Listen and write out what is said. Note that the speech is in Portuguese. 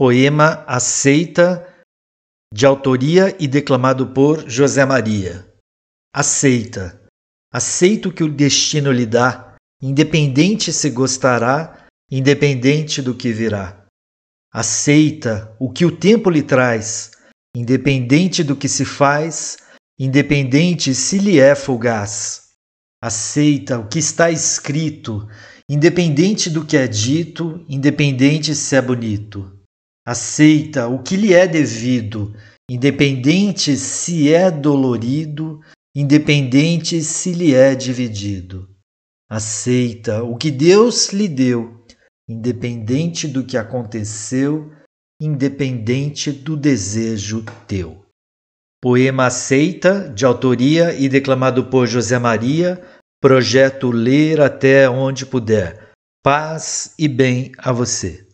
Poema Aceita, de autoria e declamado por José Maria. Aceita. Aceita o que o destino lhe dá, independente se gostará, independente do que virá. Aceita o que o tempo lhe traz, independente do que se faz, independente se lhe é fugaz. Aceita o que está escrito, independente do que é dito, independente se é bonito aceita o que lhe é devido, independente se é dolorido, independente se lhe é dividido. Aceita o que Deus lhe deu, independente do que aconteceu, independente do desejo teu. Poema Aceita, de autoria e declamado por José Maria, projeto Ler até onde puder. Paz e bem a você.